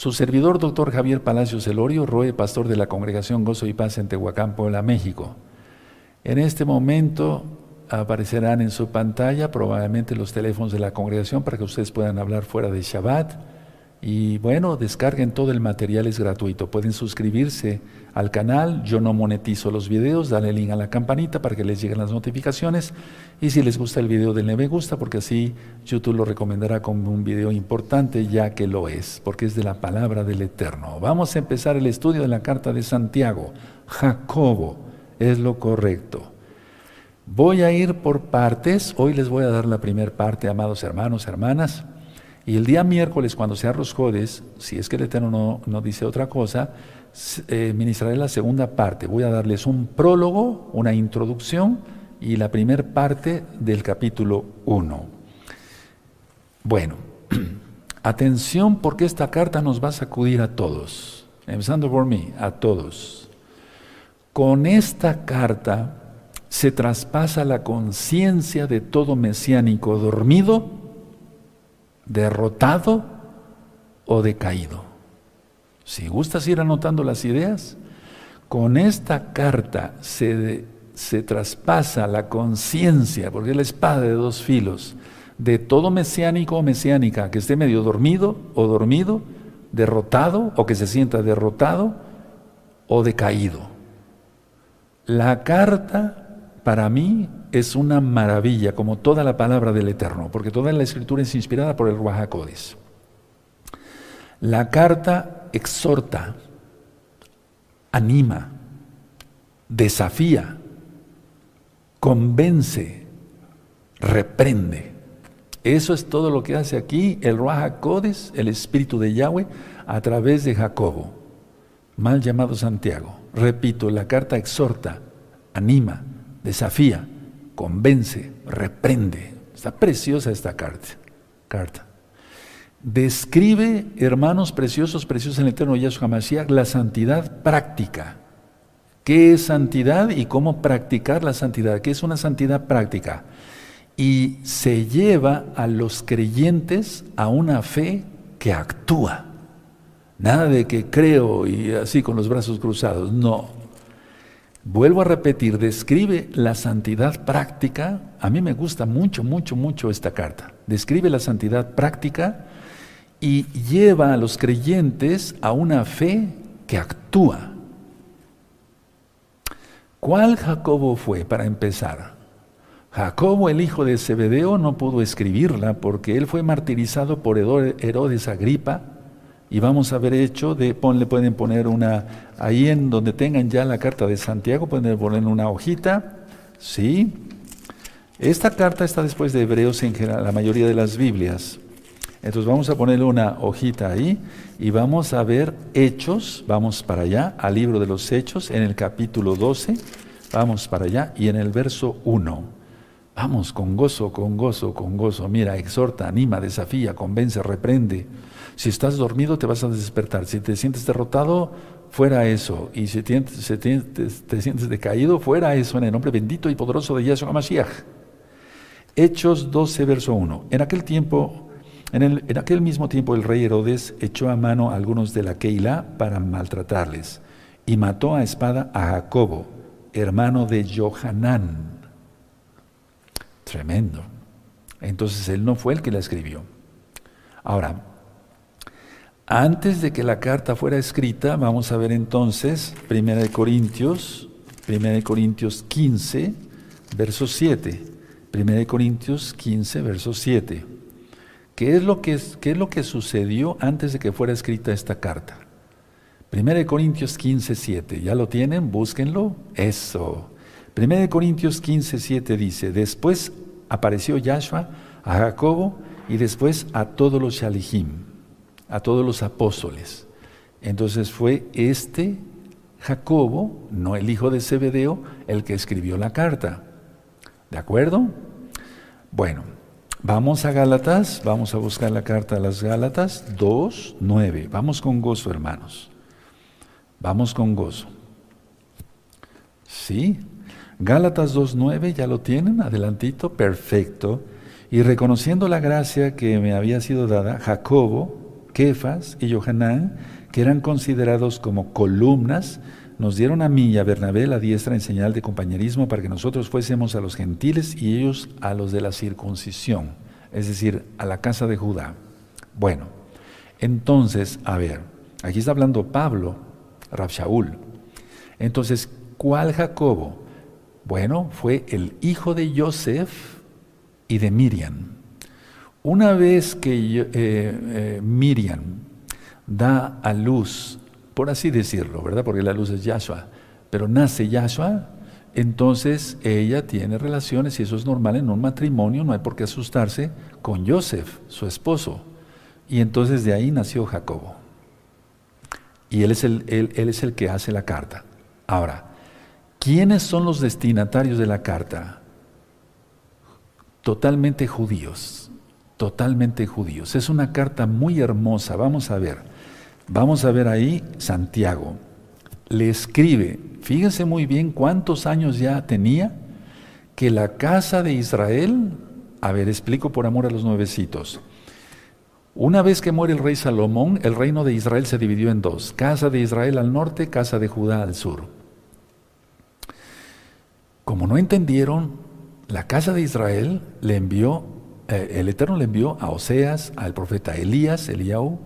Su servidor, doctor Javier Palacios Elorio, Roe, pastor de la Congregación Gozo y Paz en Tehuacán, Puebla, México. En este momento aparecerán en su pantalla probablemente los teléfonos de la congregación para que ustedes puedan hablar fuera de Shabbat. Y bueno, descarguen todo el material, es gratuito. Pueden suscribirse al canal, yo no monetizo los videos, dale link a la campanita para que les lleguen las notificaciones. Y si les gusta el video, denle me gusta, porque así YouTube lo recomendará como un video importante, ya que lo es, porque es de la palabra del Eterno. Vamos a empezar el estudio de la carta de Santiago. Jacobo es lo correcto. Voy a ir por partes, hoy les voy a dar la primera parte, amados hermanos, hermanas. Y el día miércoles, cuando sea Rosjodes, si es que el Eterno no, dice otra cosa, eh, ministraré la segunda parte. Voy a darles un prólogo, una introducción y la primera parte del capítulo 1. Bueno, atención porque esta carta nos va a sacudir a todos, empezando por mí, a todos. Con esta carta se traspasa la conciencia de todo mesiánico dormido derrotado o decaído. Si gustas ir anotando las ideas, con esta carta se, traspasa la conciencia, porque es la espada de dos filos, de todo mesiánico o mesiánica que esté medio dormido o dormido, derrotado o que se sienta derrotado o decaído. La carta para mí es una maravilla, como toda la palabra del Eterno, porque toda la escritura es inspirada por el Ruajacodes. La carta exhorta, anima, desafía, convence, reprende. Eso es todo lo que hace aquí el Ruajacodes, el Espíritu de Yahweh, a través de Jacobo, mal llamado Santiago. Repito, la carta exhorta, anima, desafía, convence, reprende. Está preciosa esta carta. carta. Describe, hermanos preciosos, preciosos en el eterno Yahshua Mashiach, la santidad práctica. ¿Qué es santidad y cómo practicar la santidad? ¿Qué es una santidad práctica? Y se lleva a los creyentes a una fe que actúa. Nada de que creo y así con los brazos cruzados. No, Vuelvo a repetir, describe la santidad práctica. A mí me gusta mucho, mucho, mucho esta carta. Describe la santidad práctica y lleva a los creyentes a una fe que actúa. ¿Cuál Jacobo fue para empezar? Jacobo, el hijo de Zebedeo, no pudo escribirla porque él fue martirizado por Herodes Agripa y vamos a ver hecho de, le pueden poner una, ahí en donde tengan ya la carta de Santiago, pueden poner una hojita, ¿sí? Esta carta está después de Hebreos en la mayoría de las Biblias. Entonces vamos a ponerle una hojita ahí y vamos a ver Hechos, vamos para allá, al libro de los Hechos, en el capítulo 12, vamos para allá y en el verso 1. Vamos con gozo, con gozo, con gozo. Mira, exhorta, anima, desafía, convence, reprende. Si estás dormido te vas a despertar. Si te sientes derrotado, fuera eso. Y si te, sientes decaído, fuera eso en el nombre bendito y poderoso de Yahshua Mashiach. Hechos 12, verso 1. En aquel tiempo, en, el, en, aquel mismo tiempo el rey Herodes echó a mano a algunos de la Keilah para maltratarles y mató a espada a Jacobo, hermano de Johanán. Tremendo. Entonces él no fue el que la escribió. Ahora, antes de que la carta fuera escrita, vamos a ver entonces 1 Corintios, 1 Corintios 15, verso 7. 1 Corintios 15, verso 7. ¿Qué es, lo que, ¿Qué es lo que sucedió antes de que fuera escrita esta carta? 1 Corintios 15, 7. ¿Ya lo tienen? Búsquenlo. Eso. 1 Corintios 15, 7 dice, después apareció Yahshua a Jacobo y después a todos los Shalihim a todos los apóstoles. Entonces fue este Jacobo, no el hijo de Zebedeo, el que escribió la carta. ¿De acuerdo? Bueno, vamos a Gálatas, vamos a buscar la carta de las Gálatas 2, 9. Vamos con gozo, hermanos. Vamos con gozo. ¿Sí? Gálatas 2.9, ¿ya lo tienen? Adelantito, perfecto. Y reconociendo la gracia que me había sido dada, Jacobo, Kefas y Johanán, que eran considerados como columnas, nos dieron a mí y a Bernabé la diestra en señal de compañerismo para que nosotros fuésemos a los gentiles y ellos a los de la circuncisión, es decir, a la casa de Judá. Bueno, entonces, a ver, aquí está hablando Pablo, Rabshaul. Entonces, ¿cuál Jacobo? Bueno, fue el hijo de Joseph y de Miriam. Una vez que eh, eh, Miriam da a luz, por así decirlo, ¿verdad? Porque la luz es Yahshua, pero nace Yahshua, entonces ella tiene relaciones y eso es normal en un matrimonio, no hay por qué asustarse con Joseph, su esposo. Y entonces de ahí nació Jacobo. Y él es el, él es el que hace la carta. Ahora, ¿quiénes son los destinatarios de la carta? Totalmente judíos totalmente judíos. Es una carta muy hermosa, vamos a ver. Vamos a ver ahí Santiago. Le escribe, fíjense muy bien cuántos años ya tenía, que la casa de Israel, a ver, explico por amor a los nuevecitos. Una vez que muere el rey Salomón, el reino de Israel se dividió en dos, casa de Israel al norte, casa de Judá al sur. Como no entendieron, la casa de Israel le envió eh, el Eterno le envió a Oseas, al profeta Elías, Eliahu,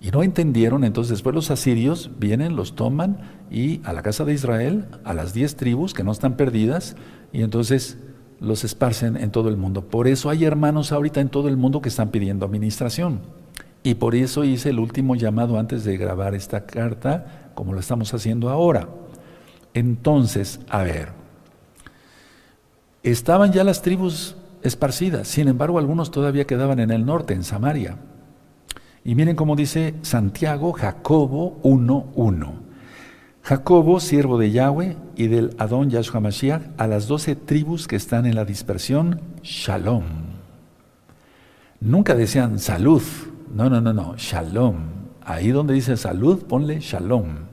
y no entendieron, entonces después los asirios vienen, los toman y a la casa de Israel, a las diez tribus que no están perdidas, y entonces los esparcen en todo el mundo. Por eso hay hermanos ahorita en todo el mundo que están pidiendo administración. Y por eso hice el último llamado antes de grabar esta carta, como lo estamos haciendo ahora. Entonces, a ver, estaban ya las tribus esparcidas. Sin embargo, algunos todavía quedaban en el norte, en Samaria. Y miren cómo dice Santiago, Jacobo 1.1. Jacobo, siervo de Yahweh y del Adón Yahshua Mashiach, a las doce tribus que están en la dispersión, Shalom. Nunca decían salud. No, no, no, no, Shalom. Ahí donde dice salud, ponle Shalom.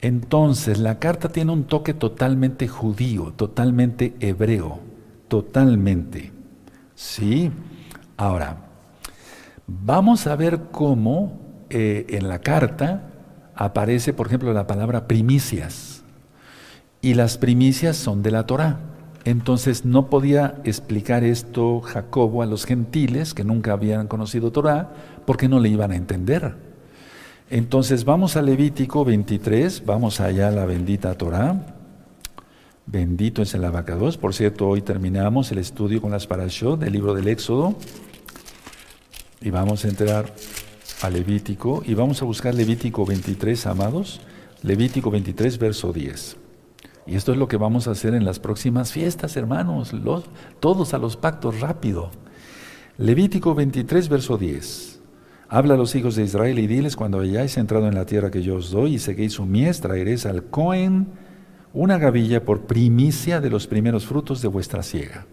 Entonces, la carta tiene un toque totalmente judío, totalmente hebreo totalmente. ¿Sí? Ahora, vamos a ver cómo eh, en la carta aparece, por ejemplo, la palabra primicias. Y las primicias son de la Torah. Entonces no podía explicar esto Jacobo a los gentiles que nunca habían conocido Torah porque no le iban a entender. Entonces vamos a Levítico 23, vamos allá a la bendita Torah. Bendito es el abacados. Por cierto, hoy terminamos el estudio con las parashot del libro del Éxodo. Y vamos a entrar a Levítico. Y vamos a buscar Levítico 23, amados. Levítico 23, verso 10. Y esto es lo que vamos a hacer en las próximas fiestas, hermanos. Todos a los pactos, rápido. Levítico 23, verso 10. Habla a los hijos de Israel y diles, cuando hayáis entrado en la tierra que yo os doy y seguéis su mies, traeréis al Cohen una gavilla por primicia de los primeros frutos de vuestra siega.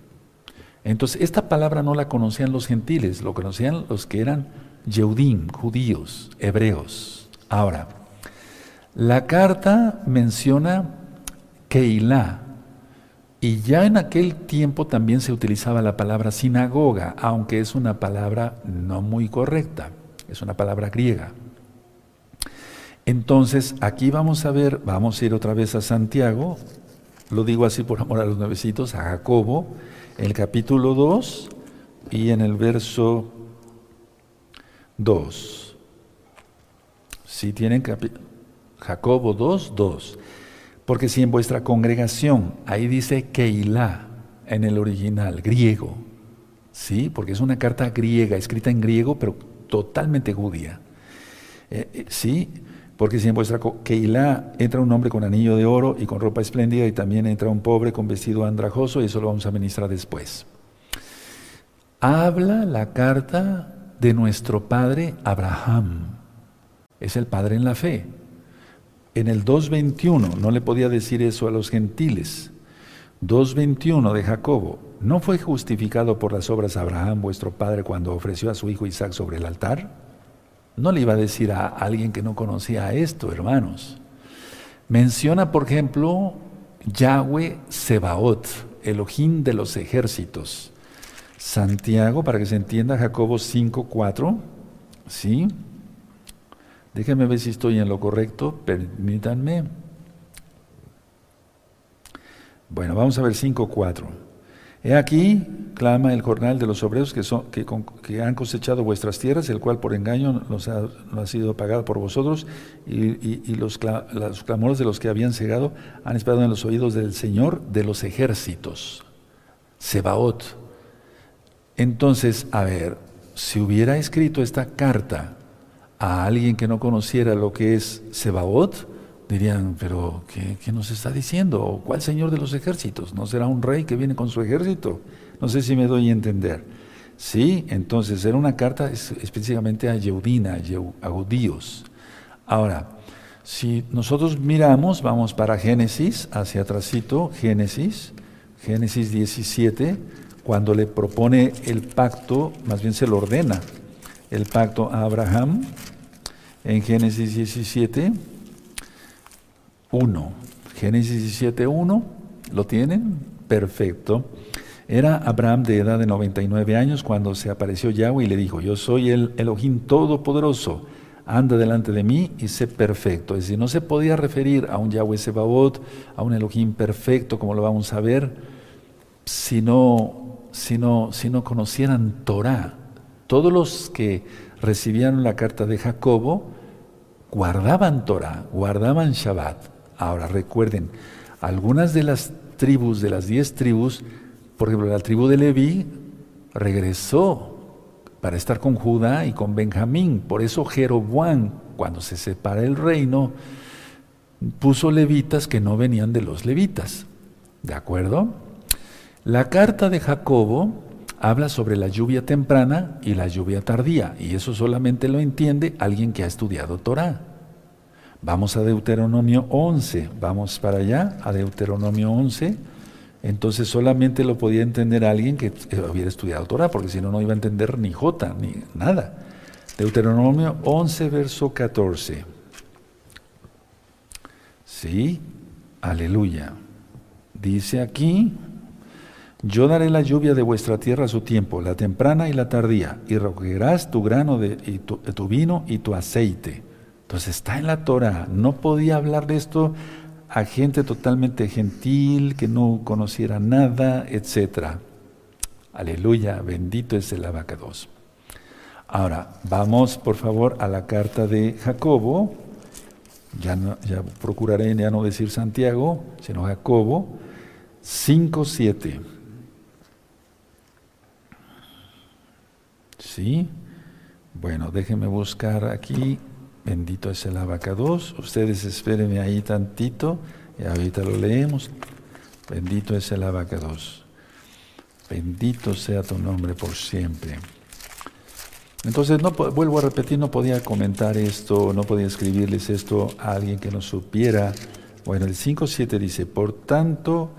Entonces, esta palabra no la conocían los gentiles, lo conocían los que eran Yehudim, judíos, hebreos. Ahora, la carta menciona Keilah, y ya en aquel tiempo también se utilizaba la palabra sinagoga, aunque es una palabra no muy correcta, es una palabra griega. Entonces, aquí vamos a ver, vamos a ir otra vez a Santiago, lo digo así por amor a los nuevecitos, a Jacobo, el capítulo 2 y en el verso 2. Si tienen Jacobo 2, 2. Porque si en vuestra congregación, ahí dice Keilah en el original, griego, ¿sí? Porque es una carta griega, escrita en griego, pero totalmente judía. Eh, eh, ¿Sí? Porque si en vuestra Keilah entra un hombre con anillo de oro y con ropa espléndida y también entra un pobre con vestido andrajoso, y eso lo vamos a ministrar después. Habla la carta de nuestro padre Abraham. Es el padre en la fe. En el 2.21, no le podía decir eso a los gentiles. 2.21 de Jacobo, ¿no fue justificado por las obras Abraham vuestro padre cuando ofreció a su hijo Isaac sobre el altar? No le iba a decir a alguien que no conocía esto, hermanos. Menciona, por ejemplo, Yahweh Sebaot, Elohim de los ejércitos. Santiago, para que se entienda, Jacobo 5.4 ¿Sí? Déjenme ver si estoy en lo correcto, permítanme. Bueno, vamos a ver 5.4. He aquí, clama el jornal de los obreros que, son, que, han cosechado vuestras tierras, el cual por engaño nos ha, ha sido pagado por vosotros, y, los, los, clamores de los que habían cegado han esperado en los oídos del Señor de los ejércitos. Sebaot. Entonces, a ver, si hubiera escrito esta carta a alguien que no conociera lo que es Sebaot, dirían, pero ¿qué, nos está diciendo? ¿Cuál señor de los ejércitos? ¿No será un rey que viene con su ejército? No sé si me doy a entender. Sí, entonces era una carta específicamente a Yeudina, a judíos. Ahora, si nosotros miramos, vamos para Génesis, hacia atrásito, Génesis, Génesis 17, cuando le propone el pacto, más bien se lo ordena, el pacto a Abraham, en Génesis 17, 1. Génesis 17, 1. ¿Lo tienen? Perfecto. Era Abraham de edad de 99 años cuando se apareció Yahweh y le dijo, yo soy el Elohim Todopoderoso, anda delante de mí y sé perfecto. Es decir, no se podía referir a un Yahweh Sebaot, a un Elohim perfecto, como lo vamos a ver, si no, si no, si no conocieran Torah. Todos los que recibieron la carta de Jacobo guardaban Torah, guardaban Shabbat. Ahora recuerden, algunas de las tribus, de las diez tribus, por ejemplo, la tribu de Leví regresó para estar con Judá y con Benjamín. Por eso Jeroboam, cuando se separa el reino, puso levitas que no venían de los levitas. ¿De acuerdo? La carta de Jacobo habla sobre la lluvia temprana y la lluvia tardía, y eso solamente lo entiende alguien que ha estudiado Torah. Vamos a Deuteronomio 11, vamos para allá, a Deuteronomio 11. Entonces solamente lo podía entender alguien que hubiera estudiado Torah, porque si no, no iba a entender ni J, ni nada. Deuteronomio 11, verso 14. Sí, aleluya. Dice aquí, yo daré la lluvia de vuestra tierra a su tiempo, la temprana y la tardía, y recogerás tu grano de, y tu vino y tu aceite entonces está en la Torah. No podía hablar de esto a gente totalmente gentil, que no conociera nada, etc. Aleluya, bendito es el abacados. Ahora, vamos por favor a la carta de Jacobo. Ya, ya procuraré ya no decir Santiago, sino Jacobo 5.7. ¿Sí? Bueno, déjenme buscar aquí Bendito es el abacados. Ustedes espérenme ahí tantito y ahorita lo leemos. Bendito es el abacados. Bendito sea tu nombre por siempre. Entonces, no, vuelvo a repetir, no podía comentar esto, no podía escribirles esto a alguien que no supiera. Bueno, el 5.7 dice, por tanto,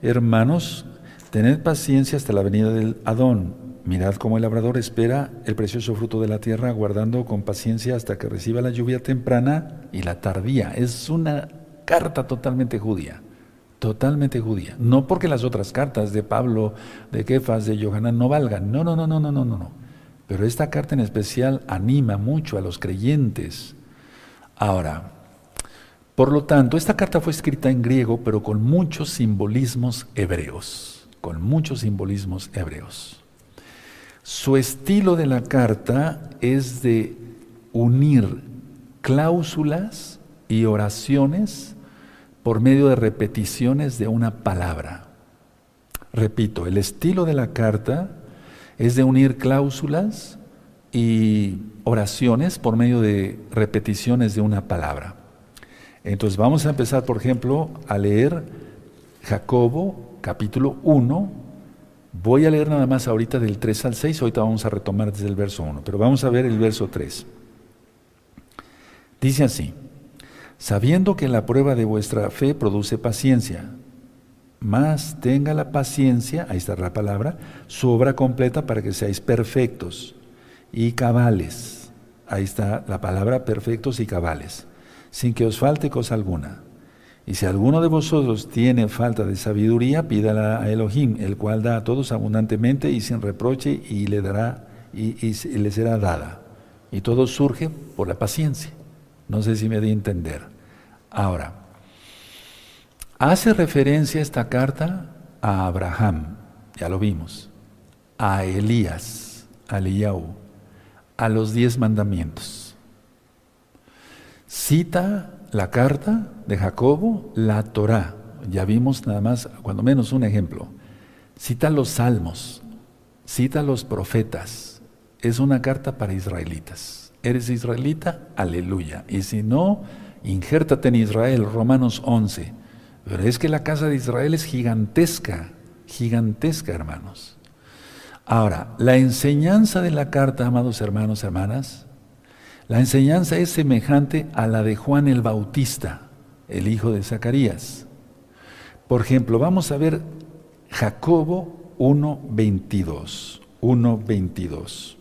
hermanos, tened paciencia hasta la venida del Adón Mirad cómo el labrador espera el precioso fruto de la tierra, guardando con paciencia hasta que reciba la lluvia temprana y la tardía. Es una carta totalmente judía, totalmente judía. No porque las otras cartas de Pablo, de Kefas, de Johanán no valgan. No, no, no, no, no, no, no. Pero esta carta en especial anima mucho a los creyentes. Ahora, por lo tanto, esta carta fue escrita en griego, pero con muchos simbolismos hebreos. Con muchos simbolismos hebreos. Su estilo de la carta es de unir cláusulas y oraciones por medio de repeticiones de una palabra. Repito, el estilo de la carta es de unir cláusulas y oraciones por medio de repeticiones de una palabra. Entonces vamos a empezar, por ejemplo, a leer Jacobo capítulo 1, Voy a leer nada más ahorita del 3 al 6, ahorita vamos a retomar desde el verso 1, pero vamos a ver el verso 3. Dice así, sabiendo que la prueba de vuestra fe produce paciencia, más tenga la paciencia, ahí está la palabra, su obra completa para que seáis perfectos y cabales. Ahí está la palabra perfectos y cabales, sin que os falte cosa alguna. Y si alguno de vosotros tiene falta de sabiduría, pídala a Elohim, el cual da a todos abundantemente y sin reproche, y le dará y, le será dada. Y todo surge por la paciencia. No sé si me di a entender. Ahora, hace referencia esta carta a Abraham, ya lo vimos, a Elías, a Eliyahu, a los diez mandamientos. Cita la carta de Jacobo, la Torá. Ya vimos nada más, cuando menos un ejemplo. Cita los salmos, cita los profetas. Es una carta para israelitas. ¿Eres israelita? Aleluya. Y si no, injértate en Israel, Romanos 11. Pero es que la casa de Israel es gigantesca, gigantesca, hermanos. Ahora, la enseñanza de la carta, amados hermanos, hermanas, la enseñanza es semejante a la de Juan el Bautista, el hijo de Zacarías. Por ejemplo, vamos a ver Jacobo 1.22. 1.22.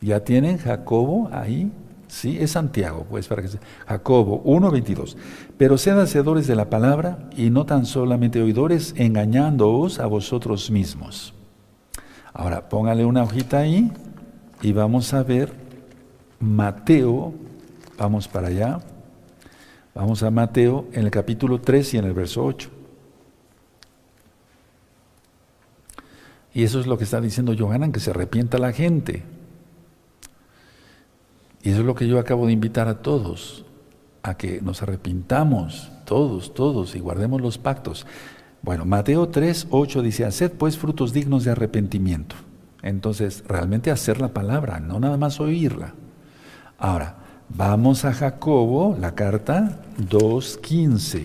¿Ya tienen Jacobo ahí? Sí, es Santiago, pues para que se... Jacobo 1.22. Pero sean hacedores de la palabra y no tan solamente oidores, engañándoos a vosotros mismos. Ahora, póngale una hojita ahí y vamos a ver Mateo, vamos para allá, vamos a Mateo en el capítulo 3 y en el verso 8. Y eso es lo que está diciendo Johanan, que se arrepienta la gente. Y eso es lo que yo acabo de invitar a todos, a que nos arrepintamos, todos, todos, y guardemos los pactos. Bueno, Mateo 3, 8 dice, haced pues frutos dignos de arrepentimiento. Entonces, realmente hacer la palabra, no nada más oírla. Ahora, vamos a Jacobo, la carta 2.15.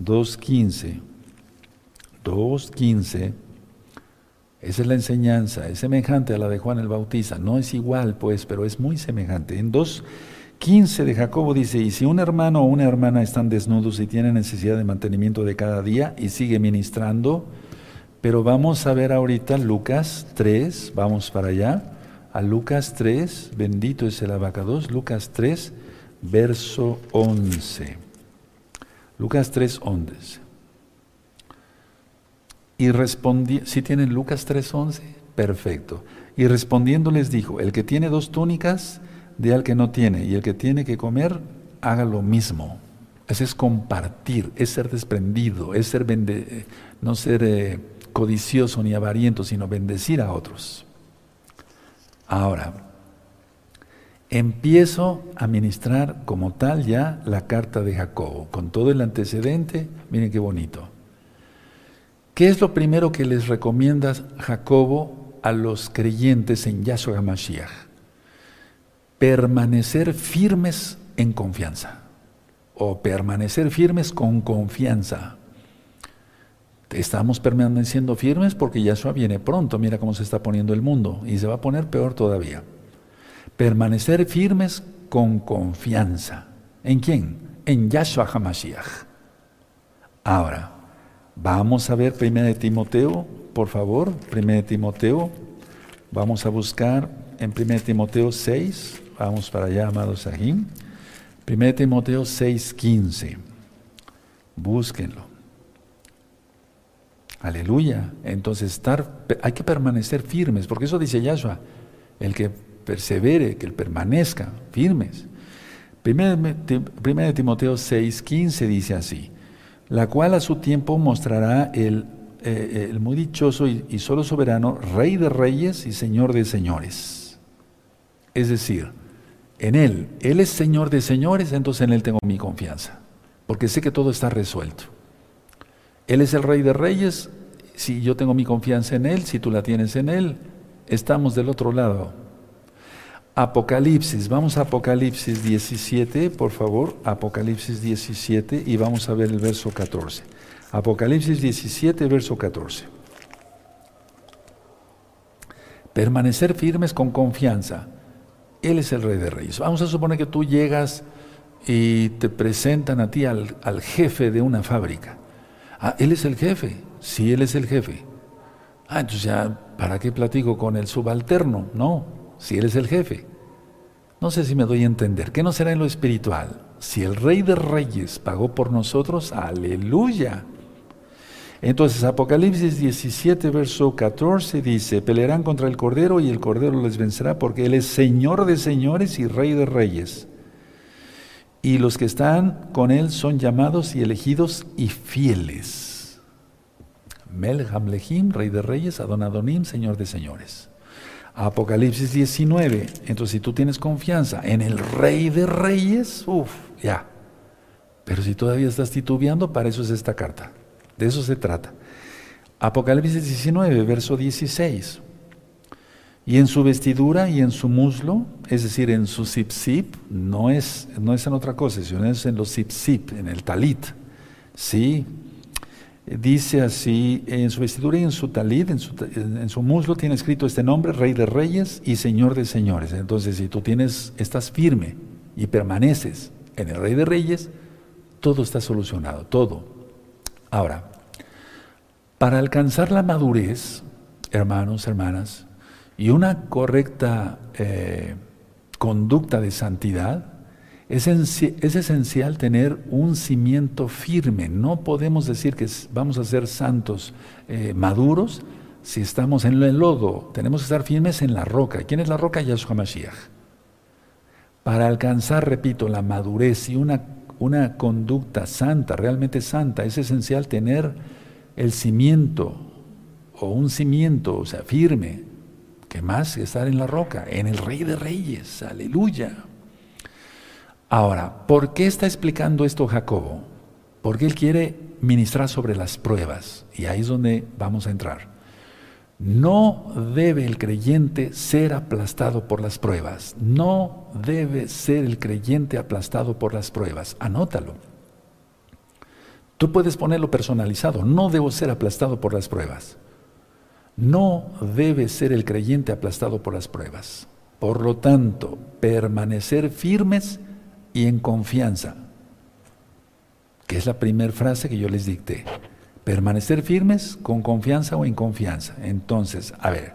2.15. 2.15. Esa es la enseñanza, es semejante a la de Juan el Bautista. No es igual, pues, pero es muy semejante. En 2. 15 de Jacobo dice, y si un hermano o una hermana están desnudos y tienen necesidad de mantenimiento de cada día y sigue ministrando, pero vamos a ver ahorita Lucas 3, vamos para allá, a Lucas 3, bendito es el abacados, Lucas 3, verso 11. Lucas 3, 11. Y respondí, si tienen Lucas 3, 11, perfecto. Y respondiendo les dijo, el que tiene dos túnicas, de al que no tiene, y el que tiene que comer, haga lo mismo. Ese es compartir, es ser desprendido, es ser no ser eh, codicioso ni avariento, sino bendecir a otros. Ahora, empiezo a ministrar como tal ya la carta de Jacobo, con todo el antecedente, miren qué bonito. ¿Qué es lo primero que les recomienda Jacobo a los creyentes en Yahshua HaMashiach? permanecer firmes en confianza o permanecer firmes con confianza. Estamos permaneciendo firmes porque Yahshua viene pronto, mira cómo se está poniendo el mundo y se va a poner peor todavía. Permanecer firmes con confianza. ¿En quién? En Yahshua HaMashiach. Ahora, vamos a ver 1 de Timoteo, por favor, 1 de Timoteo. Vamos a buscar en 1 Timoteo 6, Vamos para allá, amados Sahim. 1 Timoteo 6:15. Búsquenlo. Aleluya. Entonces estar, hay que permanecer firmes, porque eso dice Yahshua, el que persevere, que el permanezca firmes. 1 Timoteo 6:15 dice así, la cual a su tiempo mostrará el, eh, el muy dichoso y, y solo soberano, Rey de reyes y Señor de señores. Es decir, en Él. Él es Señor de señores, entonces en Él tengo mi confianza, porque sé que todo está resuelto. Él es el Rey de Reyes, si yo tengo mi confianza en Él, si tú la tienes en Él, estamos del otro lado. Apocalipsis, vamos a Apocalipsis 17, por favor, Apocalipsis 17 y vamos a ver el verso 14. Apocalipsis 17, verso 14. Permanecer firmes con confianza él es el rey de reyes. Vamos a suponer que tú llegas y te presentan a ti al, jefe de una fábrica. Ah, Él es el jefe. Sí, Él es el jefe. Ah, entonces ya, ¿para qué platico con el subalterno? No, si Él es el jefe. No sé si me doy a entender. ¿Qué no será en lo espiritual? Si el rey de reyes pagó por nosotros, aleluya. Entonces, Apocalipsis 17, verso 14 dice, pelearán contra el Cordero y el Cordero les vencerá porque Él es Señor de señores y Rey de reyes. Y los que están con Él son llamados y elegidos y fieles. Mel Hamlehim, Rey de reyes, Adonadonim, Señor de señores. Apocalipsis 19. Entonces, si tú tienes confianza en el Rey de reyes, uff, ya. Pero si todavía estás titubeando, para eso es esta carta. De eso se trata. Apocalipsis 19, verso 16. Y en su vestidura y en su muslo, es decir, en su zip no es, no es en otra cosa, sino es en los zip en el talit. Sí, dice así, en su vestidura y en su talit, en su, en su, muslo tiene escrito este nombre, Rey de Reyes y Señor de Señores. Entonces, si tú tienes, estás firme y permaneces en el Rey de Reyes, todo está solucionado, todo. Ahora, para alcanzar la madurez, hermanos, hermanas, y una correcta eh, conducta de santidad, es, esencial tener un cimiento firme. No podemos decir que vamos a ser santos eh, maduros si estamos en el lodo. Tenemos que estar firmes en la roca. ¿Quién es la roca? Yahshua Mashiach. Para alcanzar, repito, la madurez y una una conducta santa, realmente santa, es esencial tener el cimiento o un cimiento, o sea, firme, que más estar en la roca, en el Rey de Reyes, aleluya. Ahora, ¿por qué está explicando esto Jacobo? Porque él quiere ministrar sobre las pruebas, y ahí es donde vamos a entrar. No debe el creyente ser aplastado por las pruebas. No debe ser el creyente aplastado por las pruebas. Anótalo. Tú puedes ponerlo personalizado. No debo ser aplastado por las pruebas. No debe ser el creyente aplastado por las pruebas. Por lo tanto, permanecer firmes y en confianza, que es la primera frase que yo les dicté. Permanecer firmes con confianza o en confianza. Entonces, a ver,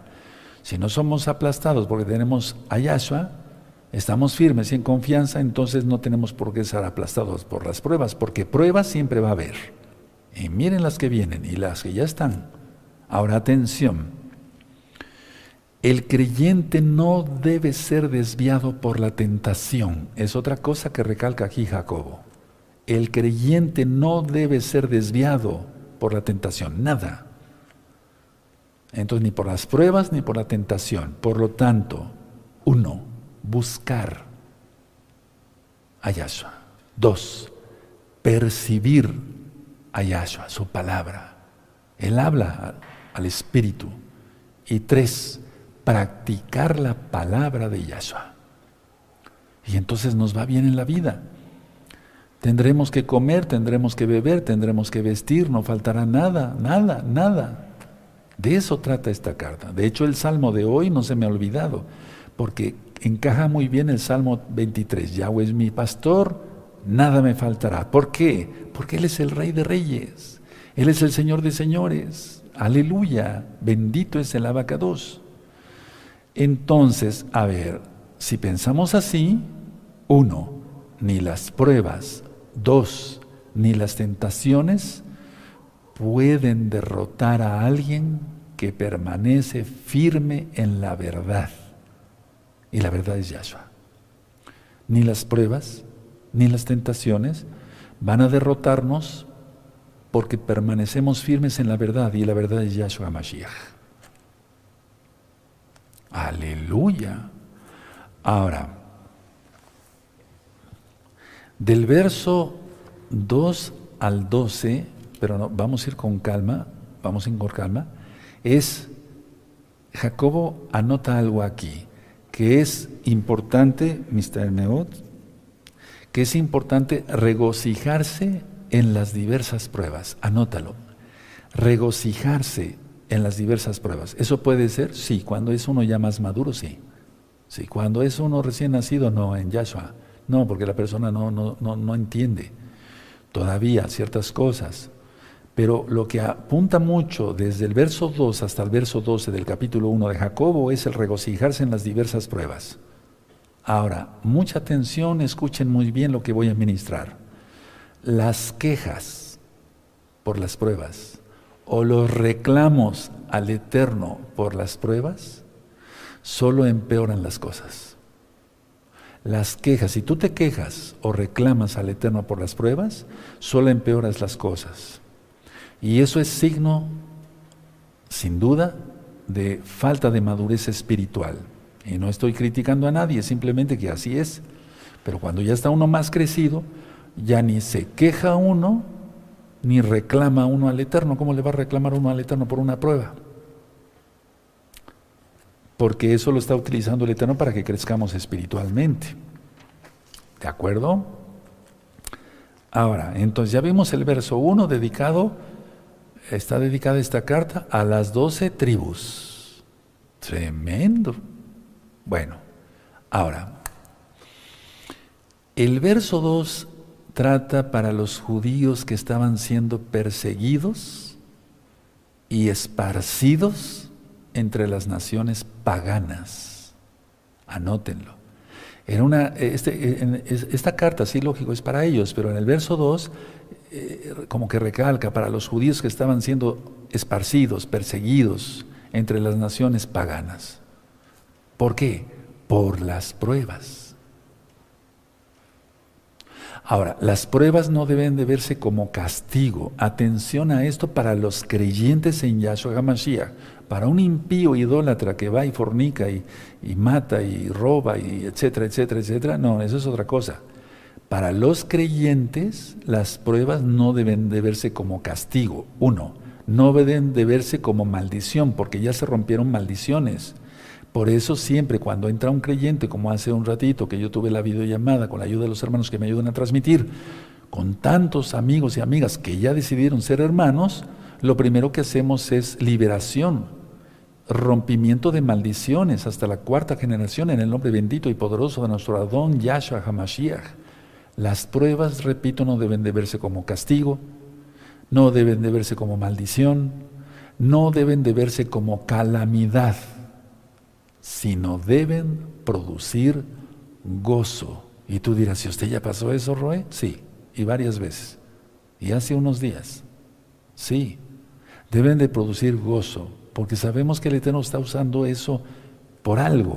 si no somos aplastados porque tenemos a Yahshua, estamos firmes y en confianza, entonces no tenemos por qué ser aplastados por las pruebas, porque pruebas siempre va a haber. Y miren las que vienen y las que ya están. Ahora atención, el creyente no debe ser desviado por la tentación. Es otra cosa que recalca aquí Jacobo. El creyente no debe ser desviado por la tentación, nada. Entonces, ni por las pruebas ni por la tentación. Por lo tanto, uno, buscar a Yahshua. Dos, percibir a Yahshua, su palabra. Él habla al Espíritu. Y tres, practicar la palabra de Yahshua. Y entonces nos va bien en la vida. Tendremos que comer, tendremos que beber, tendremos que vestir, no faltará nada, nada, nada. De eso trata esta carta. De hecho, el salmo de hoy no se me ha olvidado, porque encaja muy bien el salmo 23. Yahweh es mi pastor, nada me faltará. ¿Por qué? Porque Él es el Rey de Reyes, Él es el Señor de Señores. Aleluya, bendito es el abacados. Entonces, a ver, si pensamos así, uno, ni las pruebas Dos, ni las tentaciones pueden derrotar a alguien que permanece firme en la verdad. Y la verdad es Yahshua. Ni las pruebas, ni las tentaciones van a derrotarnos porque permanecemos firmes en la verdad y la verdad es Yahshua Mashiach. Aleluya. Ahora, del verso 2 al 12, pero no, vamos a ir con calma, vamos a ir con calma, es, Jacobo anota algo aquí, que es importante, Mr. Neot, que es importante regocijarse en las diversas pruebas. Anótalo. Regocijarse en las diversas pruebas. ¿Eso puede ser? Sí. Cuando es uno ya más maduro, sí. Sí. Cuando es uno recién nacido, no, en Yahshua. No, porque la persona no, no, no, entiende todavía ciertas cosas. Pero lo que apunta mucho desde el verso 2 hasta el verso 12 del capítulo 1 de Jacobo es el regocijarse en las diversas pruebas. Ahora, mucha atención, escuchen muy bien lo que voy a ministrar. Las quejas por las pruebas o los reclamos al Eterno por las pruebas, solo empeoran las cosas. Las quejas, si tú te quejas o reclamas al Eterno por las pruebas, solo empeoras las cosas. Y eso es signo, sin duda, de falta de madurez espiritual. Y no estoy criticando a nadie, simplemente que así es. Pero cuando ya está uno más crecido, ya ni se queja uno, ni reclama uno al Eterno. ¿Cómo le va a reclamar uno al Eterno por una prueba? Porque eso lo está utilizando el Eterno para que crezcamos espiritualmente. ¿De acuerdo? Ahora, entonces ya vimos el verso 1 dedicado, está dedicada esta carta a las doce tribus. Tremendo. Bueno, ahora, el verso 2 trata para los judíos que estaban siendo perseguidos y esparcidos entre las naciones paganas. Anótenlo. Una, este, esta carta, sí, lógico, es para ellos, pero en el verso 2, eh, como que recalca para los judíos que estaban siendo esparcidos, perseguidos entre las naciones paganas. ¿Por qué? Por las pruebas. Ahora, las pruebas no deben de verse como castigo. Atención a esto para los creyentes en Yahshua HaMashiach. Para un impío idólatra que va y fornica y, y mata y roba y etcétera, etcétera, etcétera, no, eso es otra cosa. Para los creyentes, las pruebas no deben de verse como castigo. Uno, no deben de verse como maldición, porque ya se rompieron maldiciones. Por eso siempre cuando entra un creyente, como hace un ratito que yo tuve la videollamada con la ayuda de los hermanos que me ayudan a transmitir, con tantos amigos y amigas que ya decidieron ser hermanos, lo primero que hacemos es liberación, rompimiento de maldiciones hasta la cuarta generación en el nombre bendito y poderoso de nuestro Adón Yahshua HaMashiach. Las pruebas, repito, no deben de verse como castigo, no deben de verse como maldición, no deben de verse como calamidad sino deben producir gozo. Y tú dirás, ¿si usted ya pasó eso, Roe? Sí, y varias veces. Y hace unos días. Sí, deben de producir gozo, porque sabemos que el Eterno está usando eso por algo.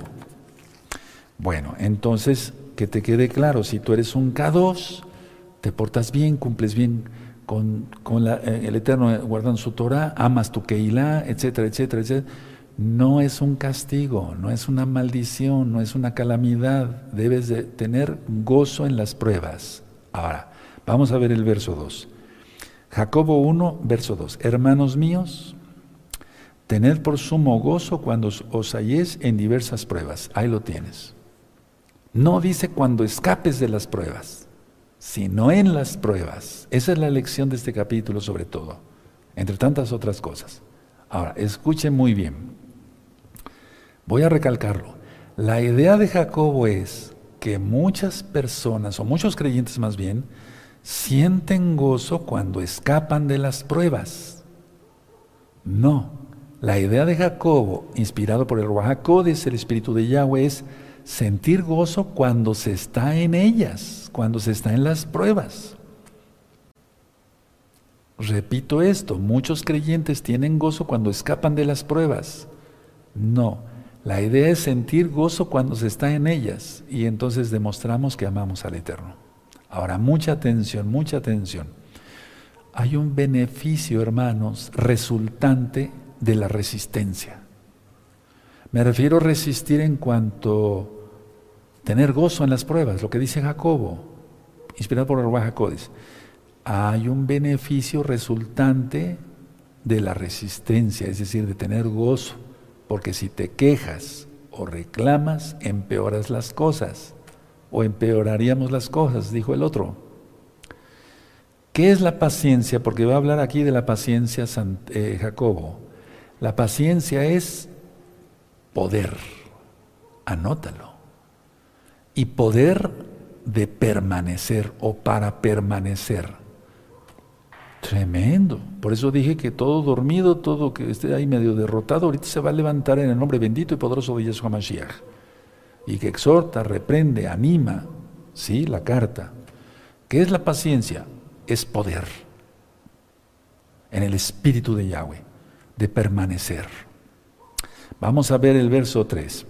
Bueno, entonces, que te quede claro, si tú eres un K2, te portas bien, cumples bien con, eh, el Eterno guardando su Torah, amas tu Keilah, etcétera, etcétera, etcétera no es un castigo, no es una maldición, no es una calamidad. Debes de tener gozo en las pruebas. Ahora, vamos a ver el verso 2. Jacobo 1, verso 2. Hermanos míos, tened por sumo gozo cuando os halléis en diversas pruebas. Ahí lo tienes. No dice cuando escapes de las pruebas, sino en las pruebas. Esa es la lección de este capítulo sobre todo, entre tantas otras cosas. Ahora, escuchen muy bien. Voy a recalcarlo. La idea de Jacobo es que muchas personas, o muchos creyentes más bien, sienten gozo cuando escapan de las pruebas. No. La idea de Jacobo, inspirado por el Ruajacodes, el Espíritu de Yahweh, es sentir gozo cuando se está en ellas, cuando se está en las pruebas. Repito esto, muchos creyentes tienen gozo cuando escapan de las pruebas. No. La idea es sentir gozo cuando se está en ellas y entonces demostramos que amamos al Eterno. Ahora, mucha atención, mucha atención. Hay un beneficio, hermanos, resultante de la resistencia. Me refiero a resistir en cuanto tener gozo en las pruebas, lo que dice Jacobo, inspirado por el Jacobis. Hay un beneficio resultante de la resistencia, es decir, de tener gozo. Porque si te quejas o reclamas, empeoras las cosas. O empeoraríamos las cosas, dijo el otro. ¿Qué es la paciencia? Porque va a hablar aquí de la paciencia eh, Jacobo. La paciencia es poder. Anótalo. Y poder de permanecer o para permanecer. Tremendo. Por eso dije que todo dormido, todo que esté ahí medio derrotado, ahorita se va a levantar en el nombre bendito y poderoso de Yeshua Mashiach. Y que exhorta, reprende, anima. Sí, la carta. ¿Qué es la paciencia? Es poder. en el Espíritu de Yahweh, de permanecer. Vamos a ver el verso 3.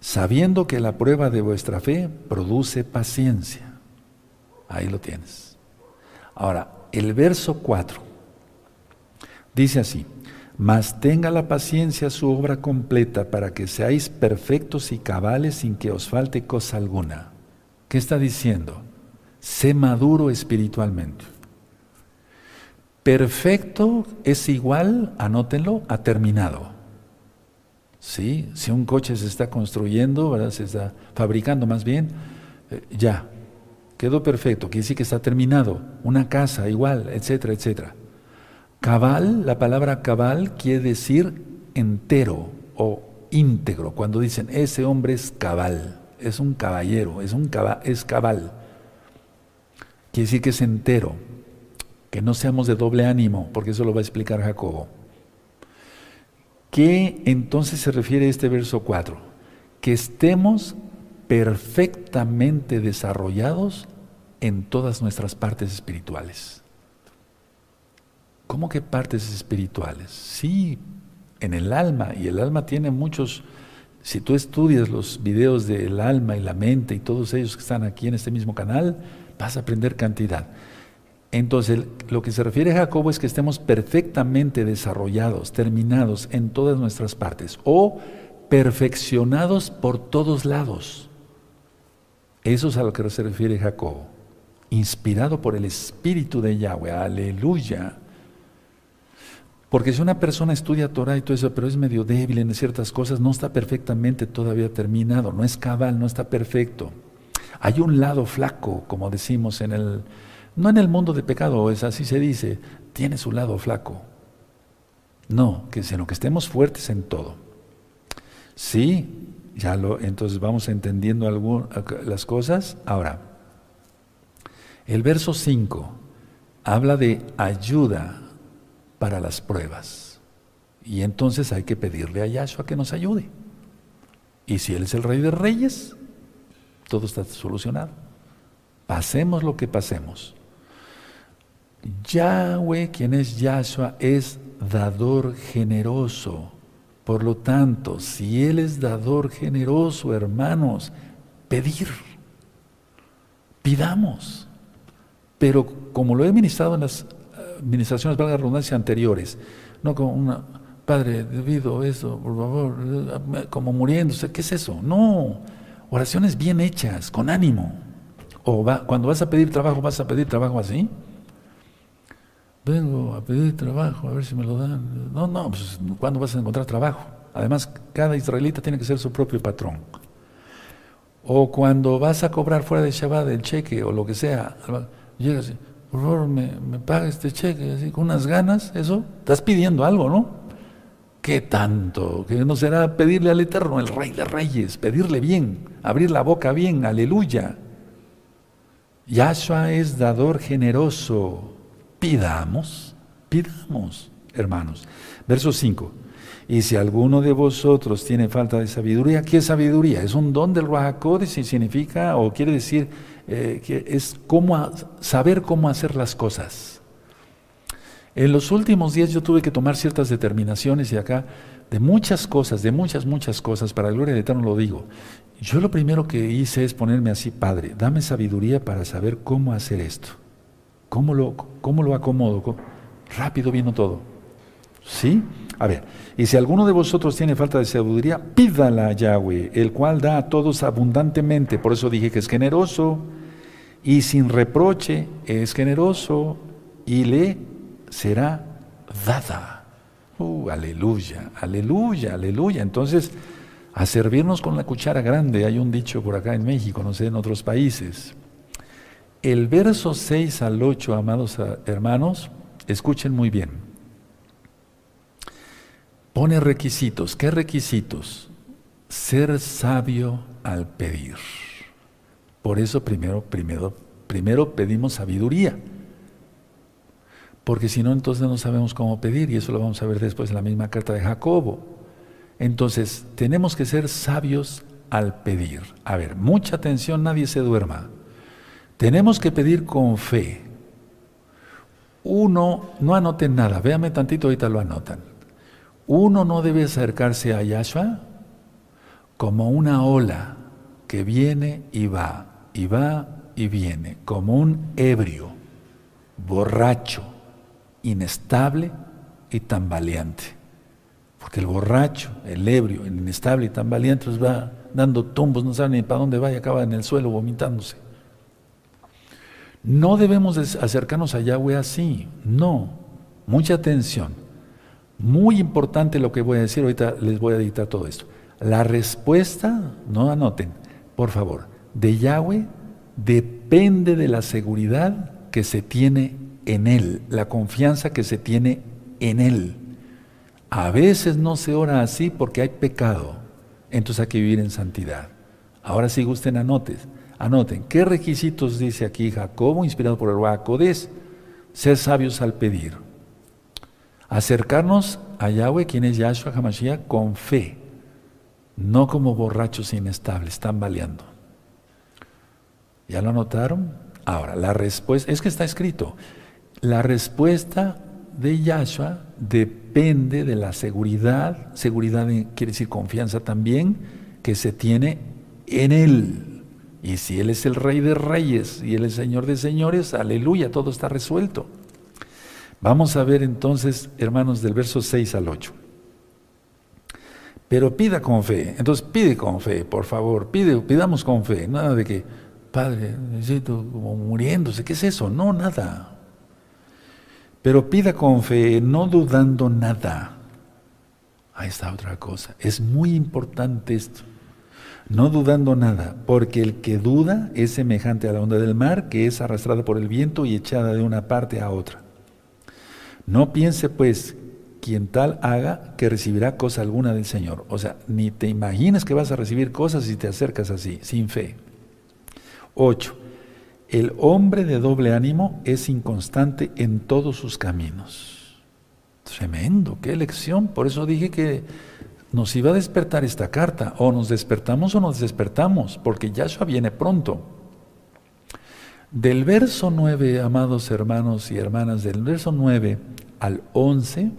Sabiendo que la prueba de vuestra fe produce paciencia. Ahí lo tienes. Ahora, el verso 4 dice así, mas tenga la paciencia su obra completa para que seáis perfectos y cabales sin que os falte cosa alguna. ¿Qué está diciendo? Sé maduro espiritualmente. Perfecto es igual, anótenlo, a terminado. ¿Sí? Si un coche se está construyendo, se está fabricando más bien, eh, ya, quedó perfecto, quiere decir que está terminado. Una casa igual, etcétera, etcétera. Cabal, la palabra cabal quiere decir entero o íntegro. Cuando dicen ese hombre es cabal, es un caballero, es, un es cabal. Quiere decir que es entero, que no seamos de doble ánimo, porque eso lo va a explicar Jacobo. ¿Qué entonces se refiere este verso 4? Que estemos perfectamente desarrollados en todas nuestras partes espirituales. ¿Cómo que partes espirituales? Sí, en el alma, y el alma tiene muchos, si tú estudias los videos del alma y la mente y todos ellos que están aquí en este mismo canal, vas a aprender cantidad. Entonces, lo que se refiere a Jacobo es que estemos perfectamente desarrollados, terminados en todas nuestras partes o perfeccionados por todos lados. Eso es a lo que se refiere Jacobo. Inspirado por el Espíritu de Yahweh. Aleluya. Porque si una persona estudia Torah y todo eso, pero es medio débil en ciertas cosas, no está perfectamente todavía terminado, no es cabal, no está perfecto. Hay un lado flaco, como decimos en el, no en el mundo de pecado, es así se dice, tiene su lado flaco. No, que sino que estemos fuertes en todo. Sí, ya lo, entonces vamos entendiendo las cosas. Ahora, el verso 5 habla de ayuda para las pruebas. Y entonces hay que pedirle a Yahshua que nos ayude. Y si Él es el Rey de Reyes, todo está solucionado. Pasemos lo que pasemos. Yahweh, quien es Yahshua, es dador generoso. Por lo tanto, si Él es dador generoso, hermanos, pedir, pidamos. Pero como lo he ministrado en las administraciones, valga la redundancia, anteriores. No como una, Padre, debido a eso, por favor, como muriéndose, ¿qué es eso? No, oraciones bien hechas, con ánimo. O va, cuando vas a pedir trabajo, vas a pedir trabajo así. Vengo a pedir trabajo, a ver si me lo dan. No, no, pues ¿cuándo vas a encontrar trabajo? Además, cada israelita tiene que ser su propio patrón. O cuando vas a cobrar fuera de Shabbat el cheque o lo que sea, llegas y, por favor, me, me paga este cheque, así, con unas ganas, eso, estás pidiendo algo, ¿no? ¿Qué tanto? Que no será pedirle al Eterno, el Rey de Reyes, pedirle bien, abrir la boca bien, aleluya. Yahshua es dador generoso. Pidamos, pidamos, hermanos. Verso 5. Y si alguno de vosotros tiene falta de sabiduría, ¿qué es sabiduría? Es un don del Ruach y significa o quiere decir eh, que es cómo saber cómo hacer las cosas. En los últimos días yo tuve que tomar ciertas determinaciones y acá de muchas cosas, de muchas, muchas cosas, para la gloria de Eterno lo digo. Yo lo primero que hice es ponerme así, Padre, dame sabiduría para saber cómo hacer esto. ¿Cómo lo, cómo lo acomodo? Rápido vino todo. ¿Sí? A ver, y si alguno de vosotros tiene falta de sabiduría, pídala a Yahweh, el cual da a todos abundantemente. Por eso dije que es generoso y sin reproche es generoso y le será dada. Uh, aleluya, aleluya, aleluya. Entonces, a servirnos con la cuchara grande, hay un dicho por acá en México, no sé, en otros países. El verso 6 al 8, amados hermanos, escuchen muy bien pone requisitos. ¿Qué requisitos? Ser sabio al pedir. Por eso primero, primero, primero pedimos sabiduría. Porque si no, entonces no sabemos cómo pedir, y eso lo vamos a ver después en la misma carta de Jacobo. Entonces, tenemos que ser sabios al pedir. A ver, mucha atención, nadie se duerma. Tenemos que pedir con fe. Uno, no anoten nada, véame tantito, ahorita lo anotan. Uno no debe acercarse a Yahshua como una ola que viene y va, y va y viene, como un ebrio, borracho, inestable y tambaleante. Porque el borracho, el ebrio, el inestable y tambaleante pues va dando tumbos, no sabe ni para dónde va y acaba en el suelo vomitándose. No debemos acercarnos a Yahweh así, no. Mucha atención. Muy importante lo que voy a decir, ahorita les voy a editar todo esto. La respuesta, no anoten, por favor, de Yahweh depende de la seguridad que se tiene en Él, la confianza que se tiene en Él. A veces no se ora así porque hay pecado, entonces hay que vivir en santidad. Ahora si gusten anoten, anoten, ¿qué requisitos dice aquí Jacobo, inspirado por el Ruacodes? Ser sabios al pedir. Acercarnos a Yahweh, quien es Yahshua HaMashiach, con fe no como borrachos inestables, están baleando. ¿Ya lo notaron? Ahora, la respuesta, es que está escrito, la respuesta de Yahshua depende de la seguridad, seguridad quiere decir confianza también, que se tiene en Él. Y si Él es el Rey de Reyes y Él es Señor de Señores, aleluya, todo está resuelto. Vamos a ver entonces, hermanos, del verso 6 al 8. Pero pida con fe. Entonces pide con fe, por favor. Pide, pidamos con fe. Nada de que, Padre, necesito como muriéndose. ¿Qué es eso? No, nada. Pero pida con fe, no dudando nada. Ahí está otra cosa. Es muy importante esto. No dudando nada, porque el que duda es semejante a la onda del mar que es arrastrada por el viento y echada de una parte a otra. No piense pues quien tal haga que recibirá cosa alguna del Señor. O sea, ni te imaginas que vas a recibir cosas si te acercas así, sin fe. 8. El hombre de doble ánimo es inconstante en todos sus caminos. Tremendo, qué lección. Por eso dije que nos iba a despertar esta carta. O nos despertamos o nos despertamos, porque Yahshua viene pronto. Del verso 9, amados hermanos y hermanas, del verso 9 al 11,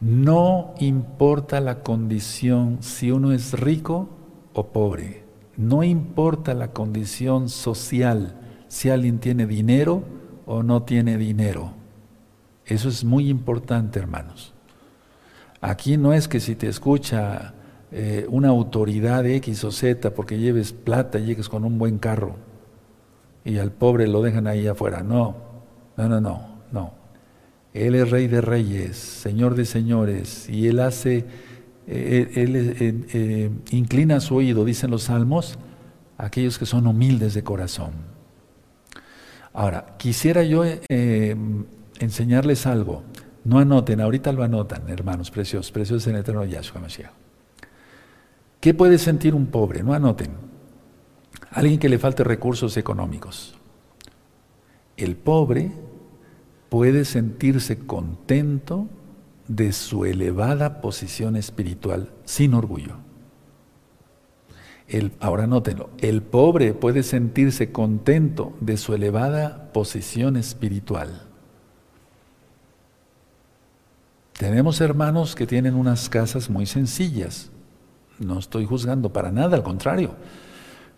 no importa la condición, si uno es rico o pobre. No importa la condición social, si alguien tiene dinero o no tiene dinero. Eso es muy importante, hermanos. Aquí no es que si te escucha eh, una autoridad X o Z porque lleves plata, llegues con un buen carro y al pobre lo dejan ahí afuera. No, no, no, no, no. Él es rey de reyes, señor de señores, y Él hace, eh, Él, eh, inclina su oído, dicen los salmos, a aquellos que son humildes de corazón. Ahora, quisiera yo enseñarles algo. No anoten, ahorita lo anotan, hermanos preciosos, preciosos en el eterno Yahshua Mashiach. ¿Qué puede sentir un pobre? No anoten. Alguien que le falte recursos económicos. El pobre puede sentirse contento de su elevada posición espiritual sin orgullo. El, ahora nótenlo, el pobre puede sentirse contento de su elevada posición espiritual. Tenemos hermanos que tienen unas casas muy sencillas, no estoy juzgando para nada, al contrario,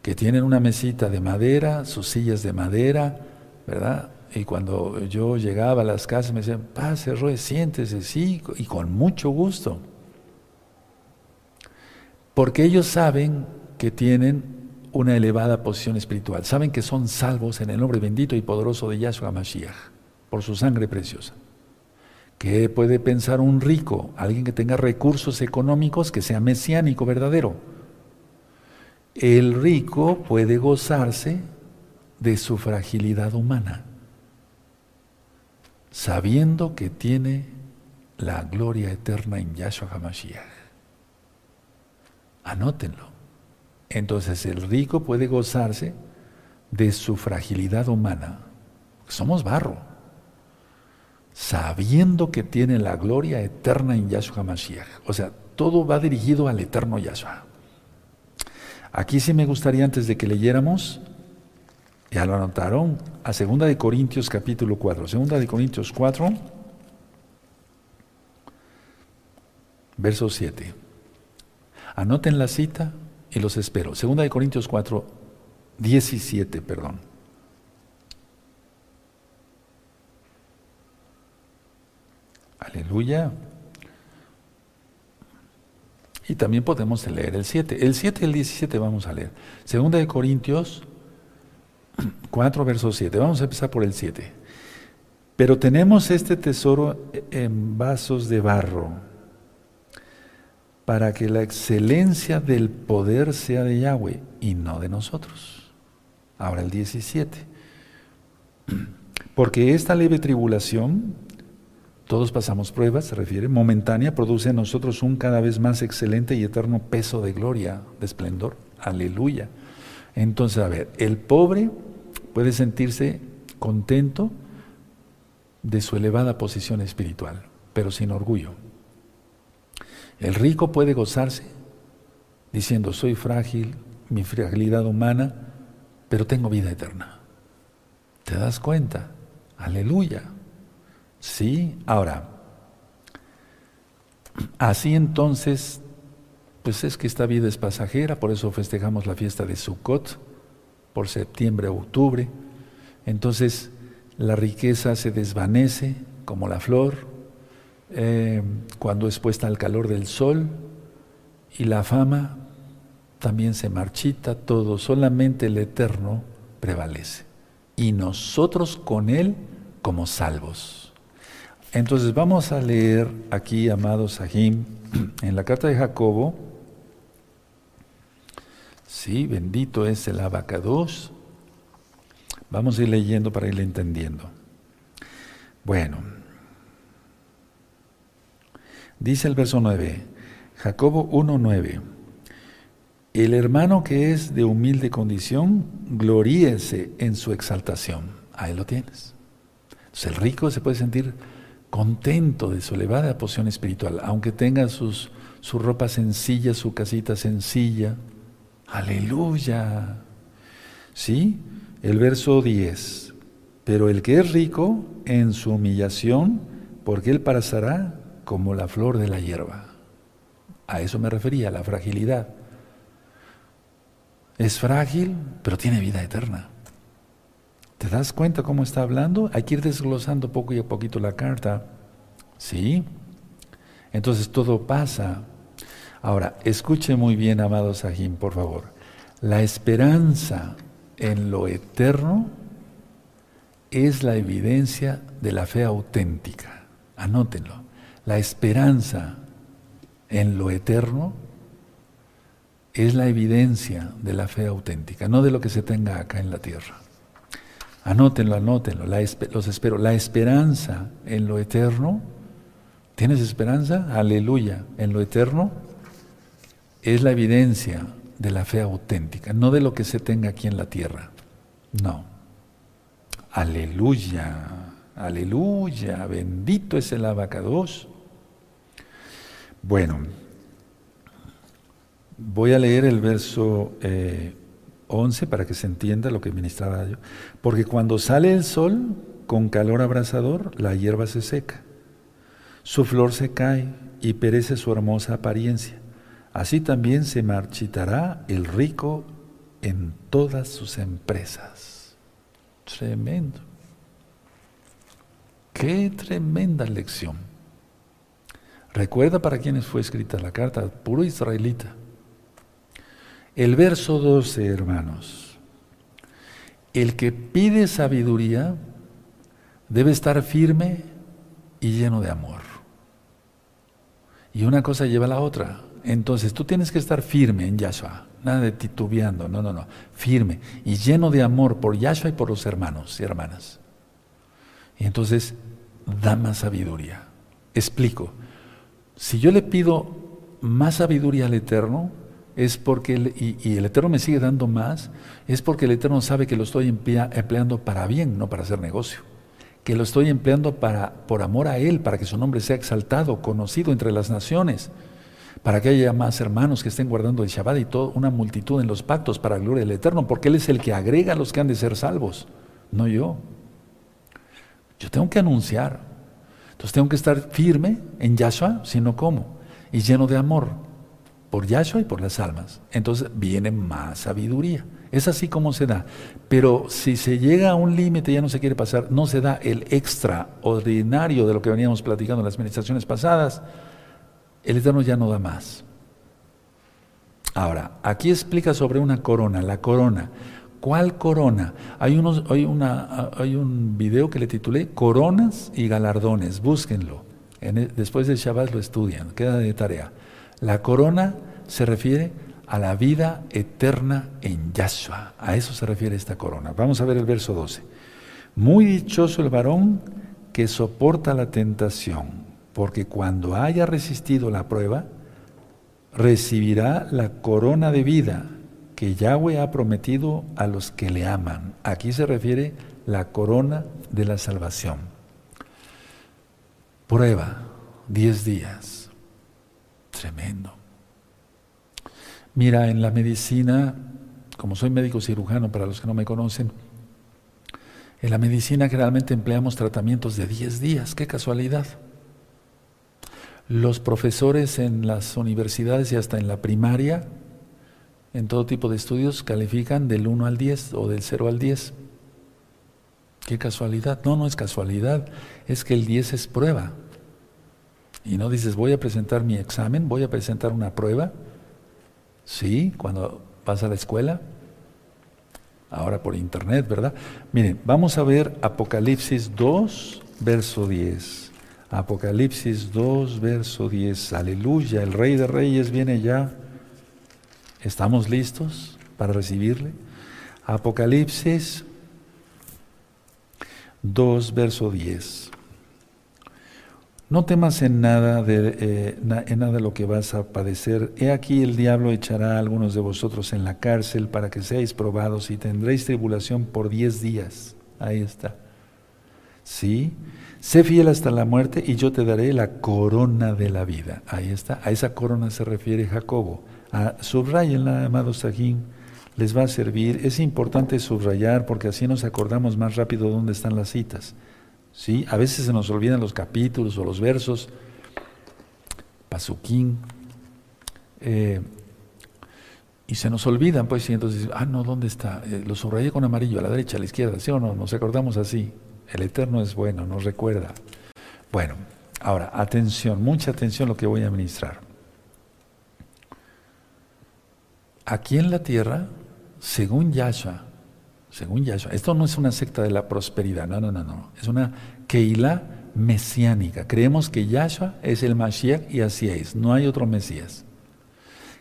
que tienen una mesita de madera, sus sillas de madera, ¿verdad? Y cuando yo llegaba a las casas me decían, pase, Roe, siéntese, sí, y con mucho gusto. Porque ellos saben que tienen una elevada posición espiritual, saben que son salvos en el nombre bendito y poderoso de Yahshua Mashiach, por su sangre preciosa. ¿Qué puede pensar un rico, alguien que tenga recursos económicos, que sea mesiánico verdadero? El rico puede gozarse de su fragilidad humana sabiendo que tiene la gloria eterna en Yahshua HaMashiach. Anótenlo. Entonces el rico puede gozarse de su fragilidad humana. Somos barro. Sabiendo que tiene la gloria eterna en Yahshua HaMashiach. O sea, todo va dirigido al eterno Yahshua. Aquí sí me gustaría, antes de que leyéramos, Ya lo anotaron a 2 de Corintios capítulo 4. 2 de Corintios 4, verso 7. Anoten la cita y los espero. 2 de Corintios 4, 17, perdón. Aleluya. Y también podemos leer el 7. El 7 y el 17 vamos a leer. Segunda de Corintios 4, verso 7. Vamos a empezar por el 7. Pero tenemos este tesoro en vasos de barro, para que la excelencia del poder sea de Yahweh y no de nosotros. Ahora el 17. Porque esta leve tribulación todos pasamos pruebas, se refiere, momentánea, produce en nosotros un cada vez más excelente y eterno peso de gloria, de esplendor. Aleluya. Entonces, a ver, el pobre puede sentirse contento de su elevada posición espiritual, pero sin orgullo. El rico puede gozarse diciendo, soy frágil, mi fragilidad humana, pero tengo vida eterna. ¿Te das cuenta? Aleluya. Sí, ahora, así entonces, pues es que esta vida es pasajera, por eso festejamos la fiesta de Sukkot, por septiembre o octubre. Entonces, la riqueza se desvanece como la flor eh, cuando es puesta al calor del sol y la fama también se marchita, todo, solamente el eterno prevalece. Y nosotros con él como salvos. Entonces vamos a leer aquí, amados Sahim, en la carta de Jacobo, sí, bendito es el abacados. Vamos a ir leyendo para ir entendiendo. Bueno, dice el verso 9, Jacobo 1.9, el hermano que es de humilde condición, gloríese en su exaltación. Ahí lo tienes. Entonces el rico se puede sentir contento de su elevada posición espiritual, aunque tenga sus, su ropa sencilla, su casita sencilla. Aleluya. ¿Sí? El verso 10. Pero el que es rico en su humillación, porque él pasará como la flor de la hierba. A eso me refería, la fragilidad. Es frágil, pero tiene vida eterna. ¿Te das cuenta cómo está hablando? Hay que ir desglosando poco y a poquito la carta. ¿Sí? Entonces todo pasa. Ahora, escuche muy bien, amado Sahim, por favor. La esperanza en lo eterno es la evidencia de la fe auténtica. Anótenlo. La esperanza en lo eterno es la evidencia de la fe auténtica, no de lo que se tenga acá en la tierra. Anótenlo, anótenlo, los espero. La esperanza en lo eterno, ¿tienes esperanza? Aleluya. En lo eterno es la evidencia de la fe auténtica, no de lo que se tenga aquí en la tierra. No. Aleluya, aleluya, bendito es el abacados. Bueno, voy a leer el verso eh, 11 para que se entienda lo que ministraba yo. Porque cuando sale el sol con calor abrasador, la hierba se seca, su flor se cae y perece su hermosa apariencia. Así también se marchitará el rico en todas sus empresas. Tremendo. Qué tremenda lección. Recuerda para quienes fue escrita la carta, puro israelita. El verso 12, hermanos. El que pide sabiduría debe estar firme y lleno de amor. Y una cosa lleva a la otra. Entonces tú tienes que estar firme en Yahshua, nada de titubeando, no, no, no, firme y lleno de amor por Yahshua y por los hermanos y hermanas. Y entonces da más sabiduría. Explico, si yo le pido más sabiduría al Eterno, es porque, y, el Eterno me sigue dando más, es porque el Eterno sabe que lo estoy empleando para bien, no para hacer negocio. Que lo estoy empleando para, por amor a Él, para que su nombre sea exaltado, conocido entre las naciones, para que haya más hermanos que estén guardando el Shabbat y toda una multitud en los pactos para la gloria del Eterno, porque Él es el que agrega a los que han de ser salvos, no yo. Yo tengo que anunciar. Entonces tengo que estar firme en Yahshua, sino cómo, y lleno de amor por Yahshua y por las almas. Entonces viene más sabiduría. Es así como se da. Pero si se llega a un límite ya no se quiere pasar, no se da el extraordinario de lo que veníamos platicando en las administraciones pasadas, el Eterno ya no da más. Ahora, aquí explica sobre una corona, la corona. ¿Cuál corona? Hay, unos, hay, una, hay un video que le titulé Coronas y Galardones, búsquenlo. Después del Shabbat lo estudian, queda de tarea. La corona se refiere a la vida eterna en Yahshua. A eso se refiere esta corona. Vamos a ver el verso 12. Muy dichoso el varón que soporta la tentación, porque cuando haya resistido la prueba, recibirá la corona de vida que Yahweh ha prometido a los que le aman. Aquí se refiere la corona de la salvación. Prueba, 10 días. Tremendo. Mira, en la medicina, como soy médico cirujano, para los que no me conocen, en la medicina generalmente empleamos tratamientos de 10 días, qué casualidad. Los profesores en las universidades y hasta en la primaria, en todo tipo de estudios, califican del 1 al 10 o del 0 al 10. Qué casualidad. No, no es casualidad, es que el 10 es prueba. Y no dices, voy a presentar mi examen, voy a presentar una prueba, Sí, cuando vas a la escuela, ahora por internet, ¿verdad? Miren, vamos a ver Apocalipsis 2, verso 10. Apocalipsis 2, verso 10. Aleluya, el Rey de Reyes viene ya. ¿Estamos listos para recibirle? Apocalipsis 2, verso 10. No temas en nada de, eh, en nada lo que vas a padecer. He aquí el diablo echará a algunos de vosotros en la cárcel para que seáis probados y tendréis tribulación por diez días. Ahí está. Sí. Sé fiel hasta la muerte y yo te daré la corona de la vida. Ahí está. A esa corona se refiere Jacobo. A, subrayenla, amados Sajín. Les va a servir. Es importante subrayar porque así nos acordamos más rápido dónde están las citas. ¿Sí? A veces se nos olvidan los capítulos o los versos, pasuquín, eh, y se nos olvidan, pues, y entonces, ah, no, ¿dónde está? Eh, lo subrayé con amarillo, a la derecha, a la izquierda, ¿sí o no? Nos acordamos así. El Eterno es bueno, nos recuerda. Bueno, ahora, atención, mucha atención lo que voy a ministrar. Aquí en la tierra, según Yahshua, según Yahshua. Esto no es una secta de la prosperidad, no, no, no, no. Es una Keilah mesiánica. Creemos que Yahshua es el Mashiach y así es, no hay otro Mesías.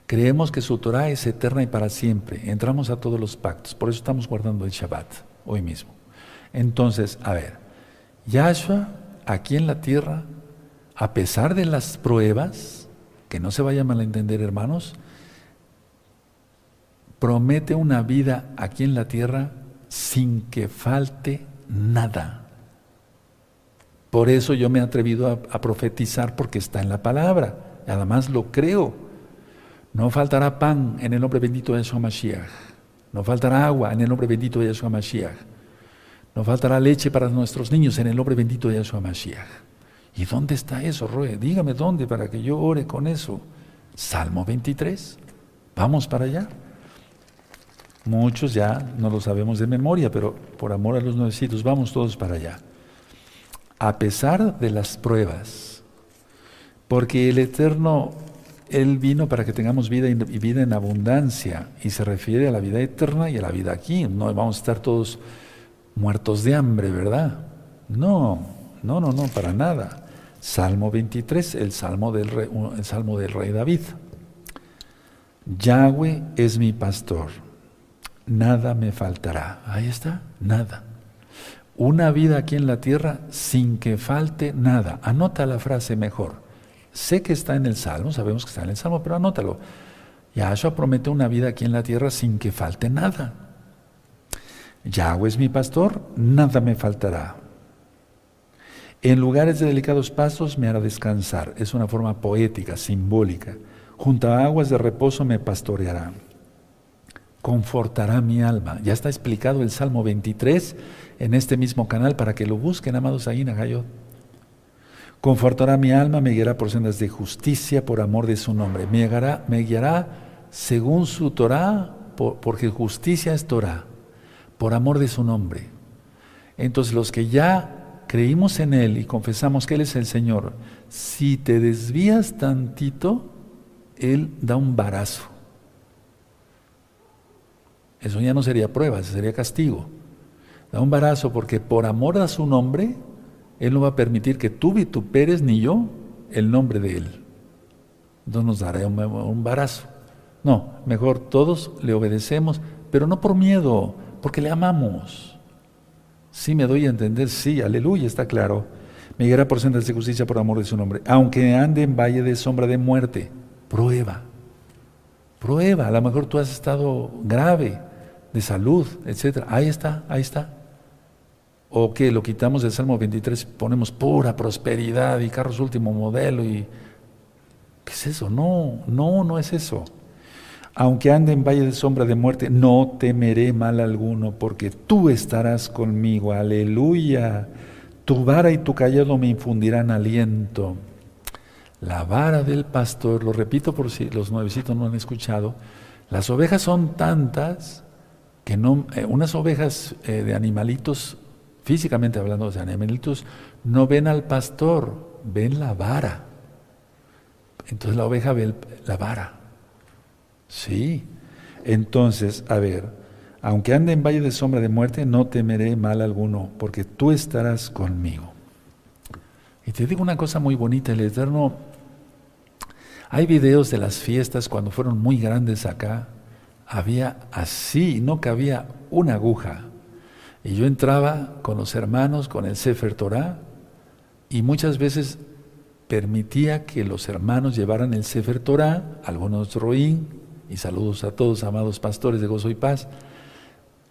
Creemos que su Torah es eterna y para siempre. Entramos a todos los pactos, por eso estamos guardando el Shabbat hoy mismo. Entonces, a ver, Yahshua aquí en la tierra, a pesar de las pruebas, que no se vaya a malentender hermanos, promete una vida aquí en la tierra sin que falte nada. Por eso yo me he atrevido a, profetizar porque está en la palabra. Además lo creo. No faltará pan en el nombre bendito de Yeshua Mashiach. No faltará agua en el nombre bendito de Yeshua Mashiach. No faltará leche para nuestros niños en el nombre bendito de Yeshua Mashiach. ¿Y dónde está eso, Roe? Dígame dónde para que yo ore con eso. Salmo 23. Vamos para allá. Muchos ya no lo sabemos de memoria, pero por amor a los nuevecitos, vamos todos para allá. A pesar de las pruebas, porque el Eterno, Él vino para que tengamos vida y vida en abundancia, y se refiere a la vida eterna y a la vida aquí. No vamos a estar todos muertos de hambre, ¿verdad? No, no, no, no, para nada. Salmo 23, el salmo del rey, el salmo del rey David. Yahweh es mi pastor nada me faltará. Ahí está, nada. Una vida aquí en la tierra sin que falte nada. Anota la frase mejor. Sé que está en el Salmo, sabemos que está en el Salmo, pero anótalo. Yahshua promete una vida aquí en la tierra sin que falte nada. Yahweh es mi pastor, nada me faltará. En lugares de delicados pasos me hará descansar. Es una forma poética, simbólica. junto a aguas de reposo me pastoreará. Confortará mi alma. Ya está explicado el Salmo 23 en este mismo canal para que lo busquen, amados ahí en Agayot. Confortará mi alma, me guiará por sendas de justicia por amor de su nombre. Me guiará, me guiará según su Torah, porque justicia es Torah, por amor de su nombre. Entonces los que ya creímos en Él y confesamos que Él es el Señor, si te desvías tantito, Él da un barazo. Eso ya no sería prueba, sería castigo. Da un barazo porque por amor a su nombre, Él no va a permitir que tú vituperes ni yo el nombre de Él. No nos dará un, un barazo. No, mejor todos le obedecemos, pero no por miedo, porque le amamos. Sí me doy a entender, sí, aleluya, está claro. Me guiará por sendas de justicia por amor de su nombre. Aunque ande en valle de sombra de muerte, prueba. Prueba, a lo mejor tú has estado grave de salud, etc. Ahí está, ahí está. O que lo quitamos del Salmo 23 ponemos pura prosperidad y carros último modelo y... ¿Qué es eso? No, no, no es eso. Aunque ande en valle de sombra de muerte, no temeré mal alguno, porque tú estarás conmigo. Aleluya. Tu vara y tu callado me infundirán aliento. La vara del pastor, lo repito por si los nuevecitos no han escuchado, las ovejas son tantas que no, eh, unas ovejas eh, de animalitos, físicamente hablando de animalitos, no ven al pastor, ven la vara. Entonces la oveja ve la vara. Sí. Entonces, a ver, aunque ande en valle de sombra de muerte, no temeré mal alguno, porque tú estarás conmigo. Y te digo una cosa muy bonita, el Eterno, hay videos de las fiestas cuando fueron muy grandes acá, había así, no cabía una aguja. Y yo entraba con los hermanos, con el Sefer Torah, y muchas veces permitía que los hermanos llevaran el Sefer Torah, algunos roín, y saludos a todos, amados pastores de gozo y paz.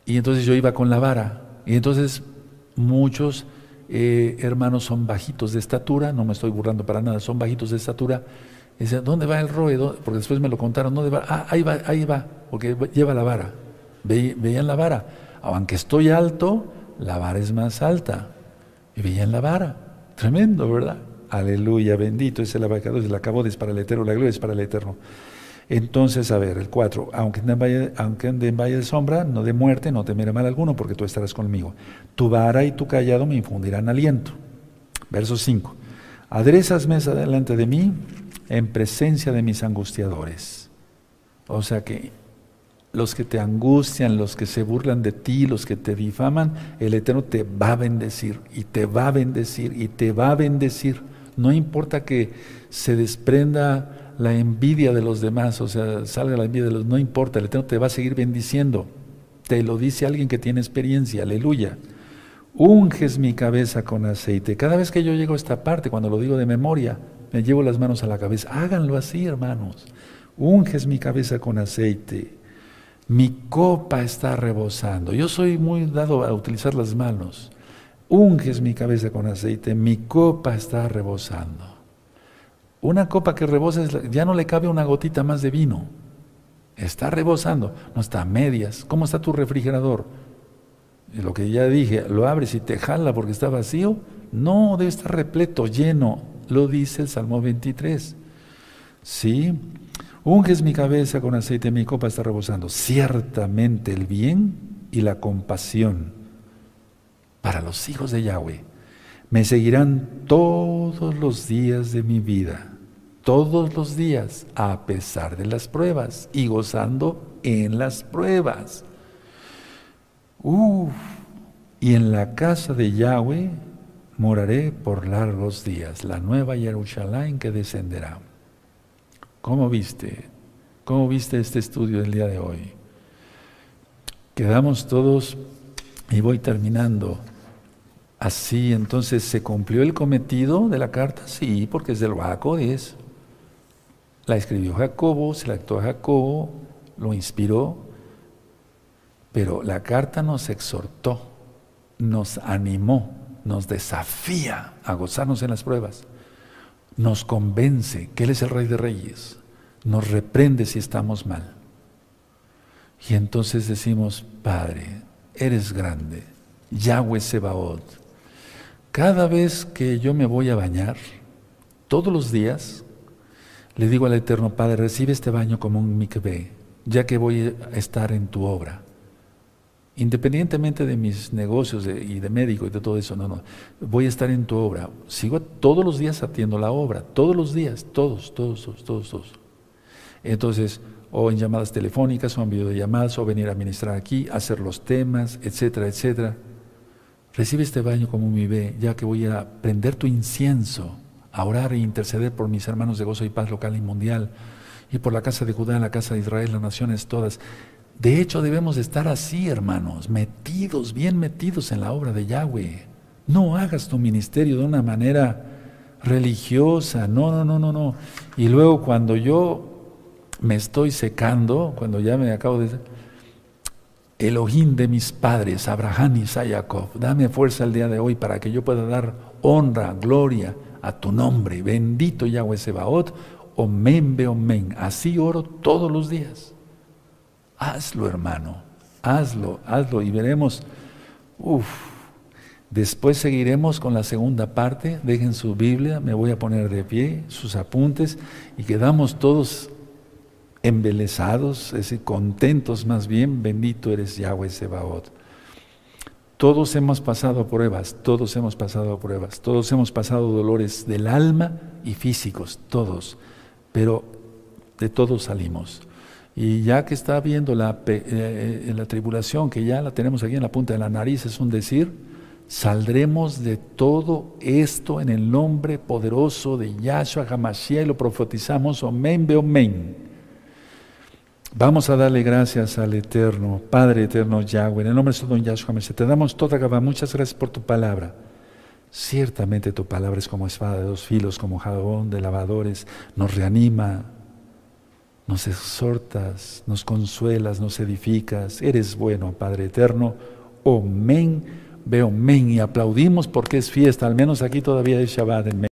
Y entonces yo iba con la vara. Y entonces muchos eh, hermanos son bajitos de estatura, no me estoy burlando para nada, son bajitos de estatura. Decían, ¿dónde va el roe? Porque después me lo contaron, ¿dónde va? Ah, ahí va, ahí va, porque lleva la vara. veían la vara. Aunque estoy alto, la vara es más alta. Y veían la vara. Tremendo, ¿verdad? Aleluya, bendito es el abacado, el acabó es para el eterno, la gloria es para el eterno. Entonces, a ver, el 4, aunque ande, en valle, aunque en valle de sombra, no de muerte, no temeré mal alguno, porque tú estarás conmigo. Tu vara y tu callado me infundirán aliento. Verso 5, aderezas mesa delante de mí en presencia de mis angustiadores. O sea que los que te angustian, los que se burlan de ti, los que te difaman, el Eterno te va a bendecir y te va a bendecir y te va a bendecir. No importa que se desprenda la envidia de los demás, o sea, salga la envidia de los, no importa, el Eterno te va a seguir bendiciendo. Te lo dice alguien que tiene experiencia, aleluya. Unges mi cabeza con aceite. Cada vez que yo llego a esta parte, cuando lo digo de memoria, me llevo las manos a la cabeza. Háganlo así, hermanos. Unges mi cabeza con aceite. Mi copa está rebosando. Yo soy muy dado a utilizar las manos. Unges mi cabeza con aceite. Mi copa está rebosando. Una copa que rebosa ya no le cabe una gotita más de vino. Está rebosando, no está a medias. ¿Cómo está tu refrigerador? lo que ya dije, lo abres y te jala porque está vacío. No, debe estar repleto, lleno. Lo dice el Salmo 23. Sí, unges mi cabeza con aceite, mi copa está rebosando. Ciertamente el bien y la compasión para los hijos de Yahweh me seguirán todos los días de mi vida todos los días, a pesar de las pruebas y gozando en las pruebas. Uf, y en la casa de Yahweh moraré por largos días, la nueva Jerusalén que descenderá. ¿Cómo viste? ¿Cómo viste este estudio del día de hoy? Quedamos todos, y voy terminando, así, entonces, ¿se cumplió el cometido de la carta? Sí, porque es del Baco es. La escribió Jacobo, se la actuó a Jacobo, lo inspiró, pero la carta nos exhortó, nos animó, nos desafía a gozarnos en las pruebas, nos convence que Él es el Rey de Reyes, nos reprende si estamos mal. Y entonces decimos, Padre, eres grande, Yahweh Sebaot. Cada vez que yo me voy a bañar, todos los días, le digo al Eterno Padre, recibe este baño como un mikveh, ya que voy a estar en tu obra. Independientemente de mis negocios y de médico y de todo eso, no, no. Voy a estar en tu obra. Sigo todos los días atiendo la obra, todos los días, todos, todos, todos, todos. todos. Entonces, o en llamadas telefónicas o en videollamadas o venir a ministrar aquí, hacer los temas, etcétera, etcétera. Recibe este baño como mi bebé, ya que voy a prender tu incienso, a orar e interceder por mis hermanos de gozo y paz local y mundial, y por la casa de Judá, la casa de Israel, las naciones todas. De hecho, debemos estar así, hermanos, metidos, bien metidos en la obra de Yahweh. No hagas tu ministerio de una manera religiosa, no, no, no, no, no. Y luego cuando yo me estoy secando, cuando ya me acabo de... Elohim de mis padres, Abraham, y Jacob, dame fuerza el día de hoy para que yo pueda dar honra, gloria a tu nombre. Bendito Yahweh Sebaot, omen be omen. Así oro todos los días. Hazlo, hermano, hazlo, hazlo y veremos. Uf. Después seguiremos con la segunda parte. Dejen su Biblia, me voy a poner de pie, sus apuntes y quedamos todos embelesados, es decir, contentos más bien, bendito eres Yahweh Sebaot. Todos hemos pasado pruebas, todos hemos pasado pruebas, todos hemos pasado dolores del alma y físicos, todos, pero de todos salimos. Y ya que está viendo la, eh, eh, la tribulación, que ya la tenemos aquí en la punta de la nariz, es un decir, saldremos de todo esto en el nombre poderoso de Yahshua HaMashiach y lo profetizamos, omen omen. Vamos a darle gracias al Eterno, Padre Eterno Yahweh, en el nombre de Don Yahshua Te damos toda Gabá, muchas gracias por tu palabra. Ciertamente tu palabra es como espada de dos filos, como jabón de lavadores, nos reanima, nos exhortas, nos consuelas, nos edificas. Eres bueno, Padre Eterno. Omen, veo men y aplaudimos porque es fiesta, al menos aquí todavía es Shabbat en